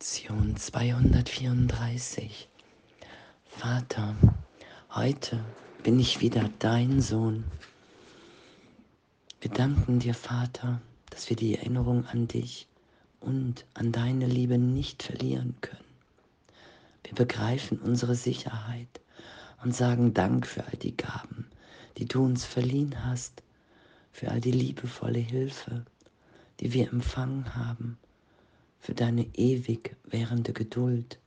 Lektion 234. Vater, heute bin ich wieder dein Sohn. Wir danken dir, Vater, dass wir die Erinnerung an dich und an deine Liebe nicht verlieren können. Wir begreifen unsere Sicherheit und sagen Dank für all die Gaben, die du uns verliehen hast, für all die liebevolle Hilfe, die wir empfangen haben für deine ewig währende Geduld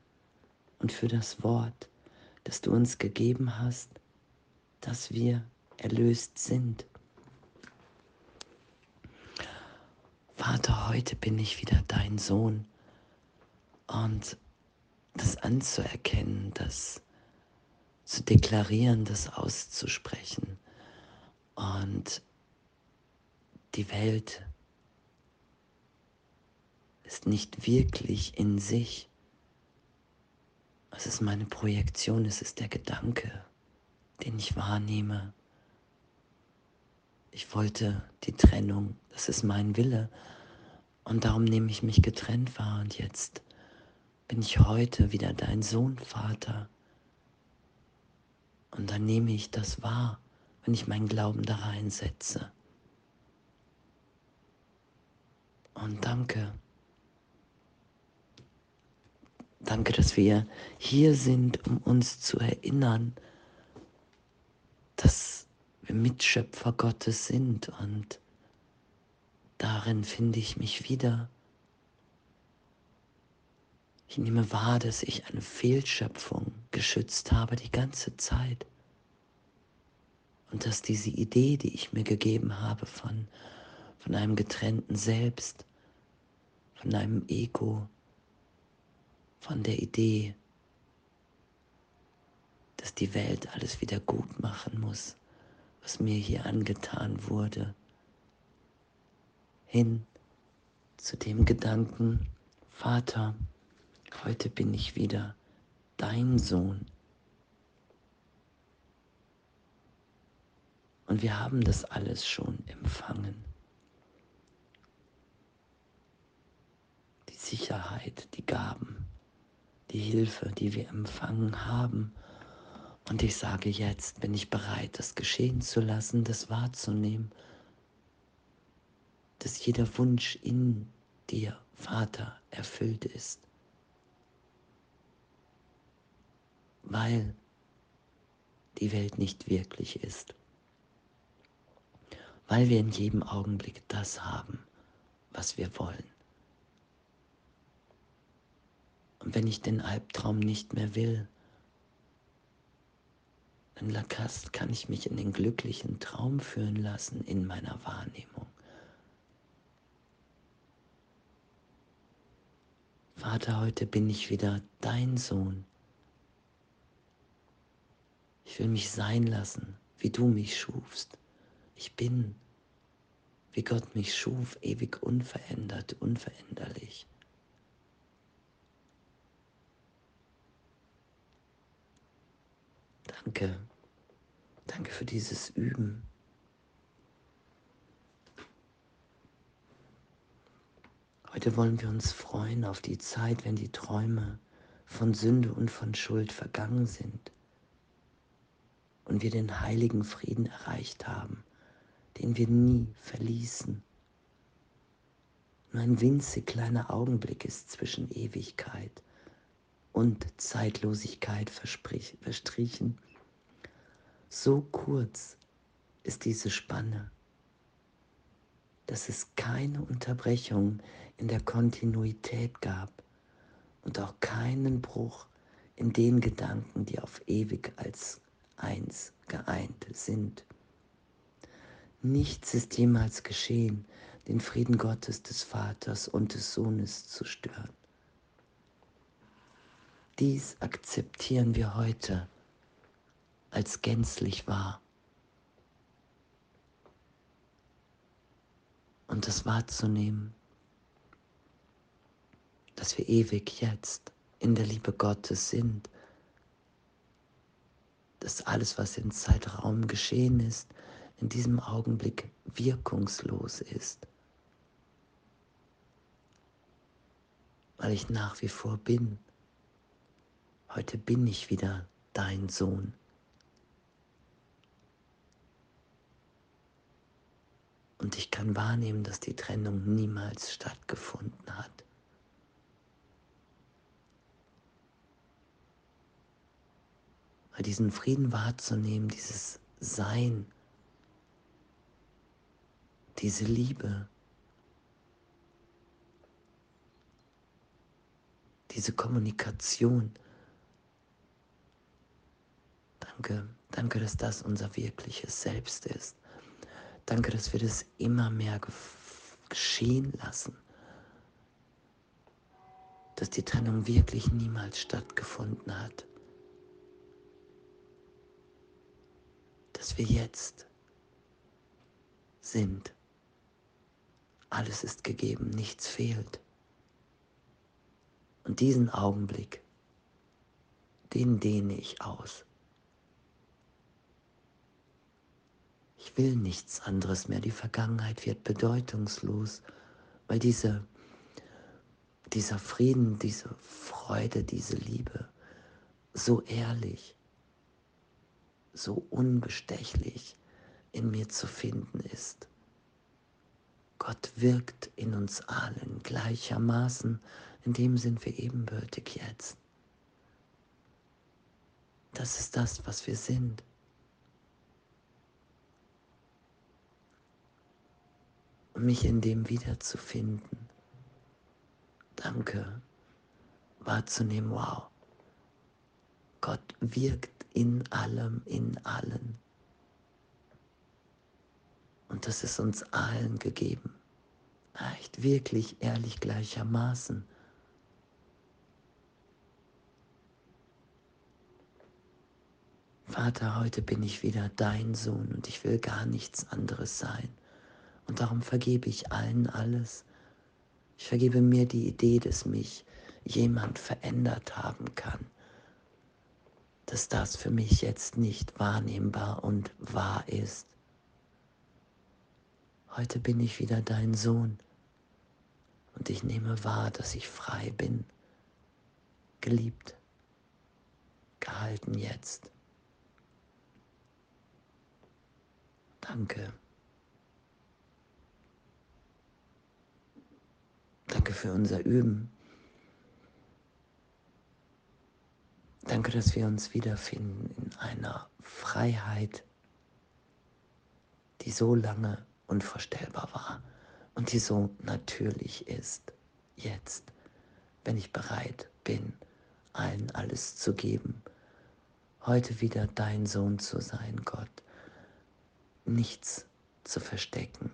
und für das Wort, das du uns gegeben hast, dass wir erlöst sind. Vater, heute bin ich wieder dein Sohn und das anzuerkennen, das zu deklarieren, das auszusprechen und die Welt ist nicht wirklich in sich. Es ist meine Projektion, es ist der Gedanke, den ich wahrnehme. Ich wollte die Trennung, das ist mein Wille. Und darum nehme ich mich getrennt wahr. Und jetzt bin ich heute wieder dein Sohn, Vater. Und dann nehme ich das wahr, wenn ich meinen Glauben da reinsetze. Und danke. Danke, dass wir hier sind, um uns zu erinnern, dass wir Mitschöpfer Gottes sind und darin finde ich mich wieder. Ich nehme wahr, dass ich eine Fehlschöpfung geschützt habe die ganze Zeit. Und dass diese Idee, die ich mir gegeben habe von, von einem getrennten Selbst, von einem Ego, von der Idee, dass die Welt alles wieder gut machen muss, was mir hier angetan wurde, hin zu dem Gedanken, Vater, heute bin ich wieder dein Sohn. Und wir haben das alles schon empfangen. Die Sicherheit, die Gaben die Hilfe, die wir empfangen haben. Und ich sage jetzt, bin ich bereit, das geschehen zu lassen, das wahrzunehmen, dass jeder Wunsch in dir, Vater, erfüllt ist. Weil die Welt nicht wirklich ist. Weil wir in jedem Augenblick das haben, was wir wollen. Und wenn ich den Albtraum nicht mehr will, dann Lacaste kann ich mich in den glücklichen Traum führen lassen in meiner Wahrnehmung. Vater, heute bin ich wieder dein Sohn. Ich will mich sein lassen, wie du mich schufst. Ich bin, wie Gott mich schuf, ewig unverändert, unveränderlich. Danke. Danke für dieses Üben. Heute wollen wir uns freuen auf die Zeit, wenn die Träume von Sünde und von Schuld vergangen sind und wir den heiligen Frieden erreicht haben, den wir nie verließen. Nur ein winzig kleiner Augenblick ist zwischen Ewigkeit und Zeitlosigkeit verstrichen so kurz ist diese Spanne, dass es keine Unterbrechung in der Kontinuität gab und auch keinen Bruch in den Gedanken, die auf ewig als eins geeint sind. Nichts ist jemals geschehen, den Frieden Gottes des Vaters und des Sohnes zu stören. Dies akzeptieren wir heute als gänzlich wahr. Und das wahrzunehmen, dass wir ewig jetzt in der Liebe Gottes sind, dass alles, was im Zeitraum geschehen ist, in diesem Augenblick wirkungslos ist. weil ich nach wie vor bin. Heute bin ich wieder dein Sohn. Und ich kann wahrnehmen, dass die Trennung niemals stattgefunden hat. Weil diesen Frieden wahrzunehmen, dieses Sein, diese Liebe, diese Kommunikation. Danke, danke, dass das unser wirkliches Selbst ist. Danke, dass wir das immer mehr geschehen lassen. Dass die Trennung wirklich niemals stattgefunden hat. Dass wir jetzt sind. Alles ist gegeben, nichts fehlt. Und diesen Augenblick, den dehne ich aus. Ich will nichts anderes mehr. Die Vergangenheit wird bedeutungslos, weil diese, dieser Frieden, diese Freude, diese Liebe so ehrlich, so unbestechlich in mir zu finden ist. Gott wirkt in uns allen gleichermaßen, in dem sind wir ebenbürtig jetzt. Das ist das, was wir sind. Mich in dem wiederzufinden. Danke, wahrzunehmen, wow. Gott wirkt in allem, in allen. Und das ist uns allen gegeben. Echt wirklich ehrlich gleichermaßen. Vater, heute bin ich wieder dein Sohn und ich will gar nichts anderes sein. Und darum vergebe ich allen alles. Ich vergebe mir die Idee, dass mich jemand verändert haben kann. Dass das für mich jetzt nicht wahrnehmbar und wahr ist. Heute bin ich wieder dein Sohn und ich nehme wahr, dass ich frei bin, geliebt, gehalten jetzt. Danke. Danke für unser Üben. Danke, dass wir uns wiederfinden in einer Freiheit, die so lange unvorstellbar war und die so natürlich ist, jetzt, wenn ich bereit bin, allen alles zu geben, heute wieder dein Sohn zu sein, Gott, nichts zu verstecken,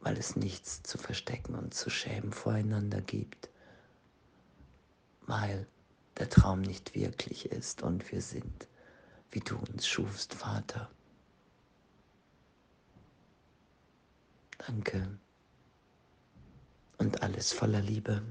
weil es nichts zu verstecken und zu schämen voreinander gibt, weil der Traum nicht wirklich ist und wir sind, wie du uns schufst, Vater. Danke. Und alles voller Liebe.